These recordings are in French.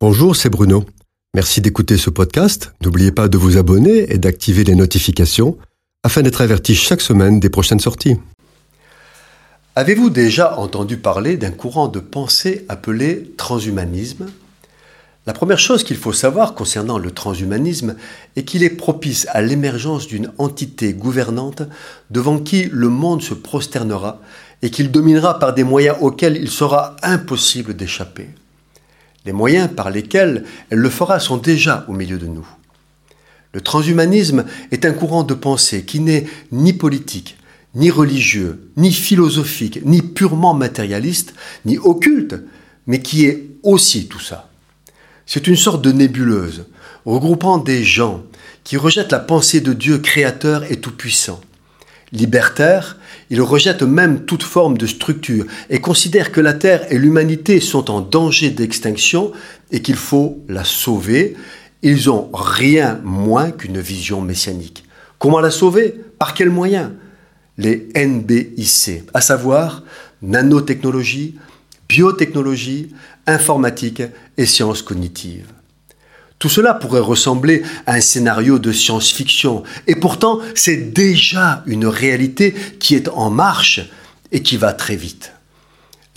Bonjour, c'est Bruno. Merci d'écouter ce podcast. N'oubliez pas de vous abonner et d'activer les notifications afin d'être averti chaque semaine des prochaines sorties. Avez-vous déjà entendu parler d'un courant de pensée appelé transhumanisme? La première chose qu'il faut savoir concernant le transhumanisme est qu'il est propice à l'émergence d'une entité gouvernante devant qui le monde se prosternera et qu'il dominera par des moyens auxquels il sera impossible d'échapper. Les moyens par lesquels elle le fera sont déjà au milieu de nous. Le transhumanisme est un courant de pensée qui n'est ni politique, ni religieux, ni philosophique, ni purement matérialiste, ni occulte, mais qui est aussi tout ça. C'est une sorte de nébuleuse, regroupant des gens qui rejettent la pensée de Dieu créateur et tout-puissant, Libertaire, il rejette même toute forme de structure et considère que la Terre et l'humanité sont en danger d'extinction et qu'il faut la sauver. Ils ont rien moins qu'une vision messianique. Comment la sauver? Par quels moyens? Les NBIC, à savoir nanotechnologie, biotechnologie, informatique et sciences cognitives. Tout cela pourrait ressembler à un scénario de science-fiction, et pourtant c'est déjà une réalité qui est en marche et qui va très vite.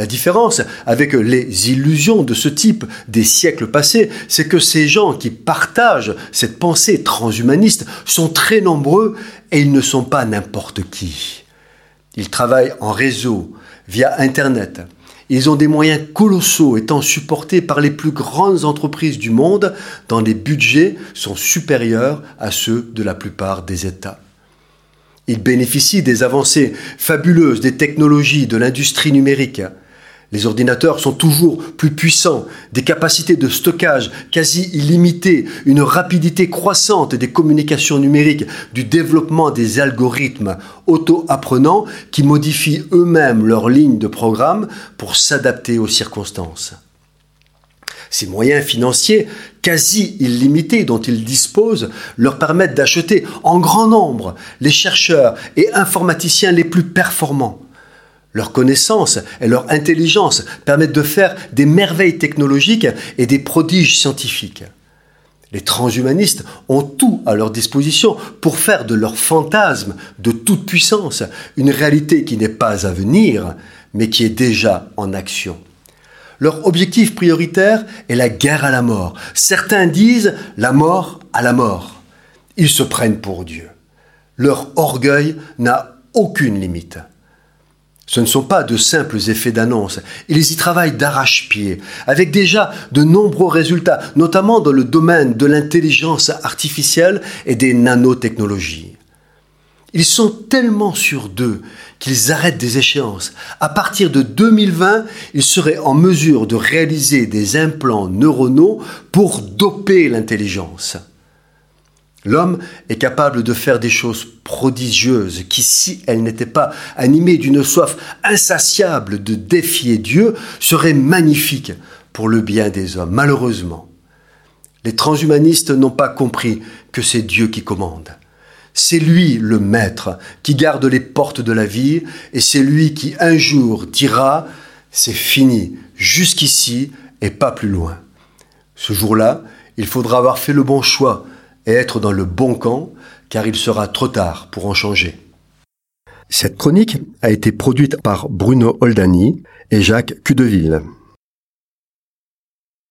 La différence avec les illusions de ce type des siècles passés, c'est que ces gens qui partagent cette pensée transhumaniste sont très nombreux et ils ne sont pas n'importe qui. Ils travaillent en réseau, via Internet, ils ont des moyens colossaux étant supportés par les plus grandes entreprises du monde dont les budgets sont supérieurs à ceux de la plupart des États. Ils bénéficient des avancées fabuleuses des technologies de l'industrie numérique, les ordinateurs sont toujours plus puissants, des capacités de stockage quasi illimitées, une rapidité croissante des communications numériques, du développement des algorithmes auto-apprenants qui modifient eux-mêmes leurs lignes de programme pour s'adapter aux circonstances. Ces moyens financiers quasi illimités dont ils disposent leur permettent d'acheter en grand nombre les chercheurs et informaticiens les plus performants leur connaissance et leur intelligence permettent de faire des merveilles technologiques et des prodiges scientifiques. Les transhumanistes ont tout à leur disposition pour faire de leur fantasme de toute puissance une réalité qui n'est pas à venir, mais qui est déjà en action. Leur objectif prioritaire est la guerre à la mort. Certains disent la mort à la mort. Ils se prennent pour Dieu. Leur orgueil n'a aucune limite. Ce ne sont pas de simples effets d'annonce. Ils y travaillent d'arrache-pied, avec déjà de nombreux résultats, notamment dans le domaine de l'intelligence artificielle et des nanotechnologies. Ils sont tellement sûrs d'eux qu'ils arrêtent des échéances. À partir de 2020, ils seraient en mesure de réaliser des implants neuronaux pour doper l'intelligence. L'homme est capable de faire des choses prodigieuses qui, si elles n'étaient pas animées d'une soif insatiable de défier Dieu, seraient magnifiques pour le bien des hommes. Malheureusement, les transhumanistes n'ont pas compris que c'est Dieu qui commande. C'est lui le maître qui garde les portes de la vie et c'est lui qui un jour dira c'est fini jusqu'ici et pas plus loin. Ce jour-là, il faudra avoir fait le bon choix et être dans le bon camp, car il sera trop tard pour en changer. Cette chronique a été produite par Bruno Oldani et Jacques Cudeville.